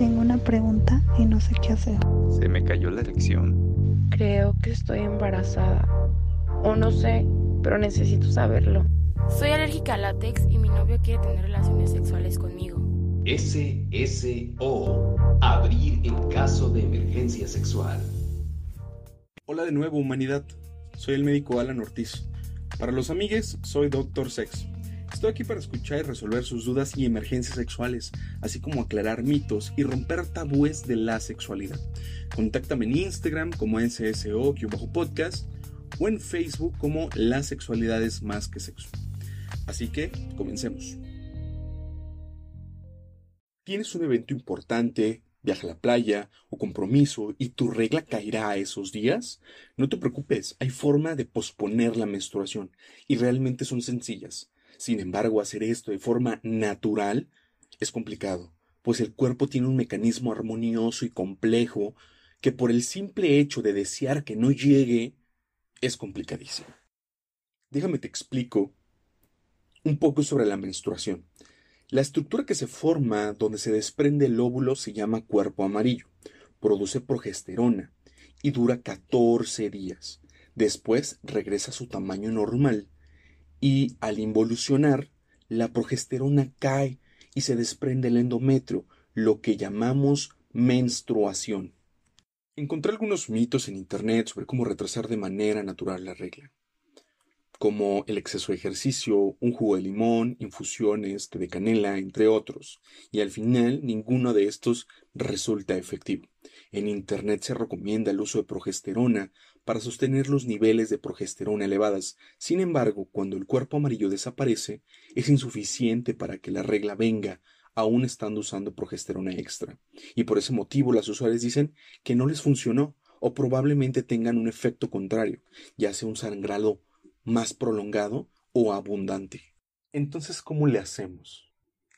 Tengo una pregunta y no sé qué hacer. Se me cayó la erección. Creo que estoy embarazada. O no sé, pero necesito saberlo. Soy alérgica al látex y mi novio quiere tener relaciones sexuales conmigo. SSO. Abrir en caso de emergencia sexual. Hola de nuevo, humanidad. Soy el médico Alan Ortiz. Para los amigues, soy Doctor Sex. Estoy aquí para escuchar y resolver sus dudas y emergencias sexuales, así como aclarar mitos y romper tabúes de la sexualidad. Contáctame en Instagram como SSO-podcast o en Facebook como La Sexualidad es más que sexo. Así que, comencemos. ¿Tienes un evento importante, viaje a la playa o compromiso y tu regla caerá a esos días? No te preocupes, hay forma de posponer la menstruación y realmente son sencillas. Sin embargo, hacer esto de forma natural es complicado, pues el cuerpo tiene un mecanismo armonioso y complejo que por el simple hecho de desear que no llegue es complicadísimo. Déjame te explico un poco sobre la menstruación. La estructura que se forma donde se desprende el óvulo se llama cuerpo amarillo, produce progesterona y dura 14 días. Después regresa a su tamaño normal y al involucionar, la progesterona cae y se desprende el endometrio, lo que llamamos menstruación. Encontré algunos mitos en Internet sobre cómo retrasar de manera natural la regla, como el exceso de ejercicio, un jugo de limón, infusiones, de canela, entre otros, y al final ninguno de estos resulta efectivo. En Internet se recomienda el uso de progesterona para sostener los niveles de progesterona elevadas. Sin embargo, cuando el cuerpo amarillo desaparece, es insuficiente para que la regla venga, aún estando usando progesterona extra. Y por ese motivo las usuarias dicen que no les funcionó o probablemente tengan un efecto contrario, ya sea un sangrado más prolongado o abundante. Entonces, ¿cómo le hacemos?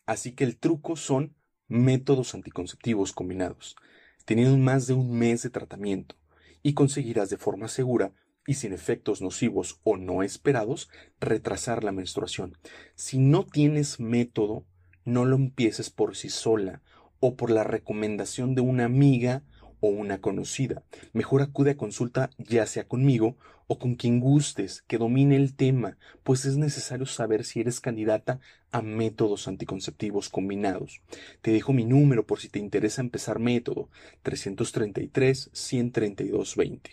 Así que el truco son métodos anticonceptivos combinados, teniendo más de un mes de tratamiento, y conseguirás de forma segura y sin efectos nocivos o no esperados retrasar la menstruación. Si no tienes método, no lo empieces por sí sola o por la recomendación de una amiga o una conocida. Mejor acude a consulta ya sea conmigo o con quien gustes, que domine el tema, pues es necesario saber si eres candidata a métodos anticonceptivos combinados. Te dejo mi número por si te interesa empezar método 333 132 20.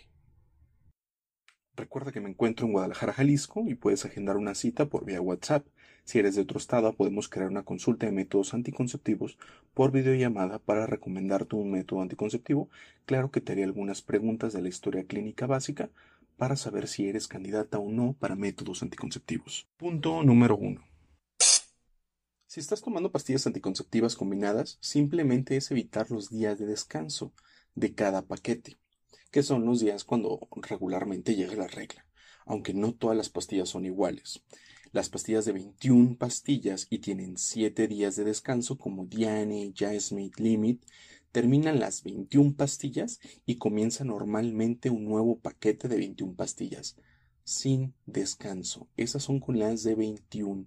Recuerda que me encuentro en Guadalajara, Jalisco y puedes agendar una cita por vía WhatsApp. Si eres de otro estado, podemos crear una consulta de métodos anticonceptivos por videollamada para recomendarte un método anticonceptivo. Claro que te haré algunas preguntas de la historia clínica básica para saber si eres candidata o no para métodos anticonceptivos. Punto número 1. Si estás tomando pastillas anticonceptivas combinadas, simplemente es evitar los días de descanso de cada paquete que son los días cuando regularmente llega la regla, aunque no todas las pastillas son iguales. Las pastillas de 21 pastillas y tienen 7 días de descanso como Diane, Jasmine, Limit, terminan las 21 pastillas y comienza normalmente un nuevo paquete de 21 pastillas sin descanso. Esas son con las de 21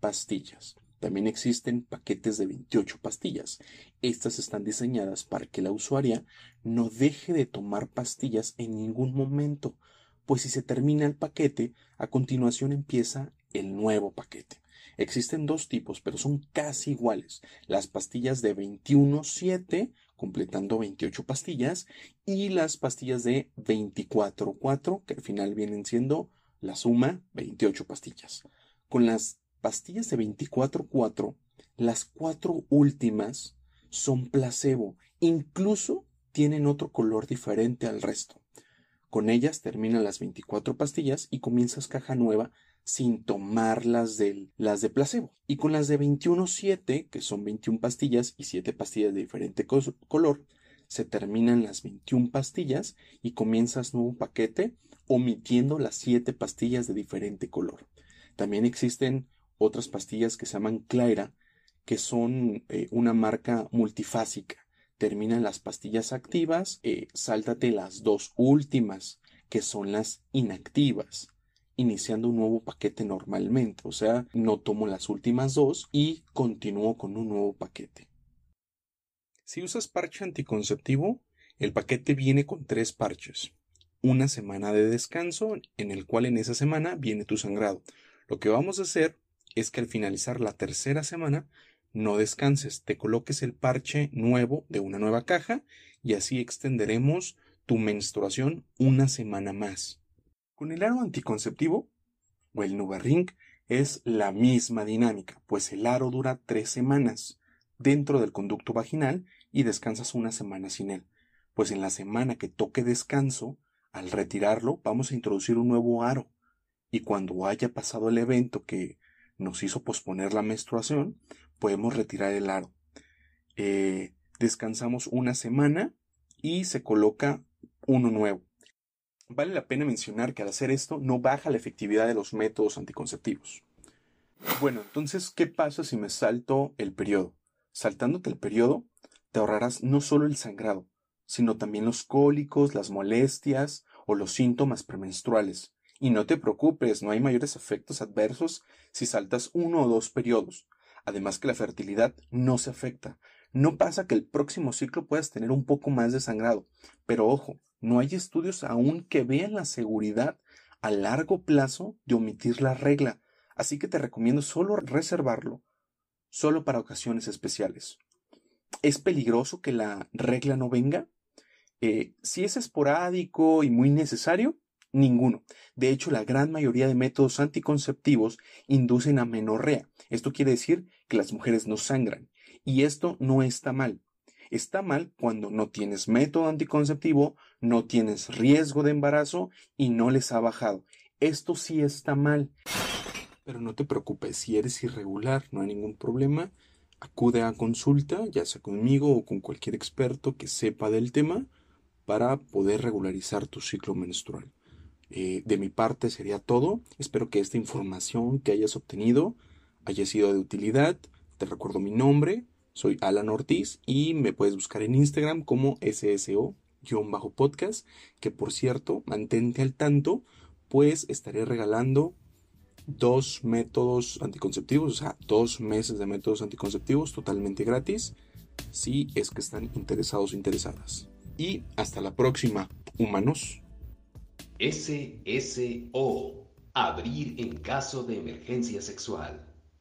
pastillas. También existen paquetes de 28 pastillas. Estas están diseñadas para que la usuaria no deje de tomar pastillas en ningún momento, pues si se termina el paquete, a continuación empieza el nuevo paquete. Existen dos tipos, pero son casi iguales. Las pastillas de 21-7, completando 28 pastillas, y las pastillas de 24-4, que al final vienen siendo la suma 28 pastillas. Con las pastillas de 24-4, las cuatro últimas son placebo, incluso tienen otro color diferente al resto. Con ellas terminan las 24 pastillas y comienzas caja nueva sin tomar las, de placebo. Y con las de 21-7, que son 21 pastillas y 7 pastillas de diferente color, se terminan las 21 pastillas y comienzas nuevo paquete omitiendo las 7 pastillas de diferente color. También existen otras pastillas que se llaman Claira, que son eh, una marca multifásica. Terminan las pastillas activas, eh, sáltate las dos últimas, que son las inactivas, iniciando un nuevo paquete normalmente. O sea, no tomo las últimas dos y continúo con un nuevo paquete. Si usas parche anticonceptivo, el paquete viene con tres parches. Una semana de descanso, en el cual en esa semana viene tu sangrado. Lo que vamos a hacer es que al finalizar la tercera semana, no descanses, te coloques el parche nuevo de una nueva caja y así extenderemos tu menstruación una semana más. Con el aro anticonceptivo o el Nuvaring es la misma dinámica, pues el aro dura tres semanas dentro del conducto vaginal y descansas una semana sin él. Pues en la semana que toque descanso, al retirarlo, vamos a introducir un nuevo aro. Y cuando haya pasado el evento que nos hizo posponer la menstruación, podemos retirar el aro. Eh, descansamos una semana y se coloca uno nuevo. Vale la pena mencionar que al hacer esto no baja la efectividad de los métodos anticonceptivos. Bueno, entonces, ¿qué pasa si me salto el periodo? Saltándote el periodo, te ahorrarás no solo el sangrado, sino también los cólicos, las molestias o los síntomas premenstruales. Y no te preocupes, no hay mayores efectos adversos si saltas uno o dos periodos. Además que la fertilidad no se afecta. No pasa que el próximo ciclo puedas tener un poco más de sangrado. Pero ojo, no hay estudios aún que vean la seguridad a largo plazo de omitir la regla. Así que te recomiendo solo reservarlo, solo para ocasiones especiales. ¿Es peligroso que la regla no venga? Eh, si es esporádico y muy necesario, ninguno. De hecho, la gran mayoría de métodos anticonceptivos inducen a menorrea. Esto quiere decir que las mujeres no sangran. Y esto no está mal. Está mal cuando no tienes método anticonceptivo, no tienes riesgo de embarazo y no les ha bajado. Esto sí está mal. Pero no te preocupes, si eres irregular, no hay ningún problema acude a consulta, ya sea conmigo o con cualquier experto que sepa del tema, para poder regularizar tu ciclo menstrual. Eh, de mi parte sería todo. Espero que esta información que hayas obtenido haya sido de utilidad. Te recuerdo mi nombre, soy Alan Ortiz y me puedes buscar en Instagram como SSO-podcast, que por cierto, mantente al tanto, pues estaré regalando dos métodos anticonceptivos, o sea, dos meses de métodos anticonceptivos totalmente gratis, si es que están interesados o interesadas. Y hasta la próxima, humanos. SSO. Abrir en caso de emergencia sexual.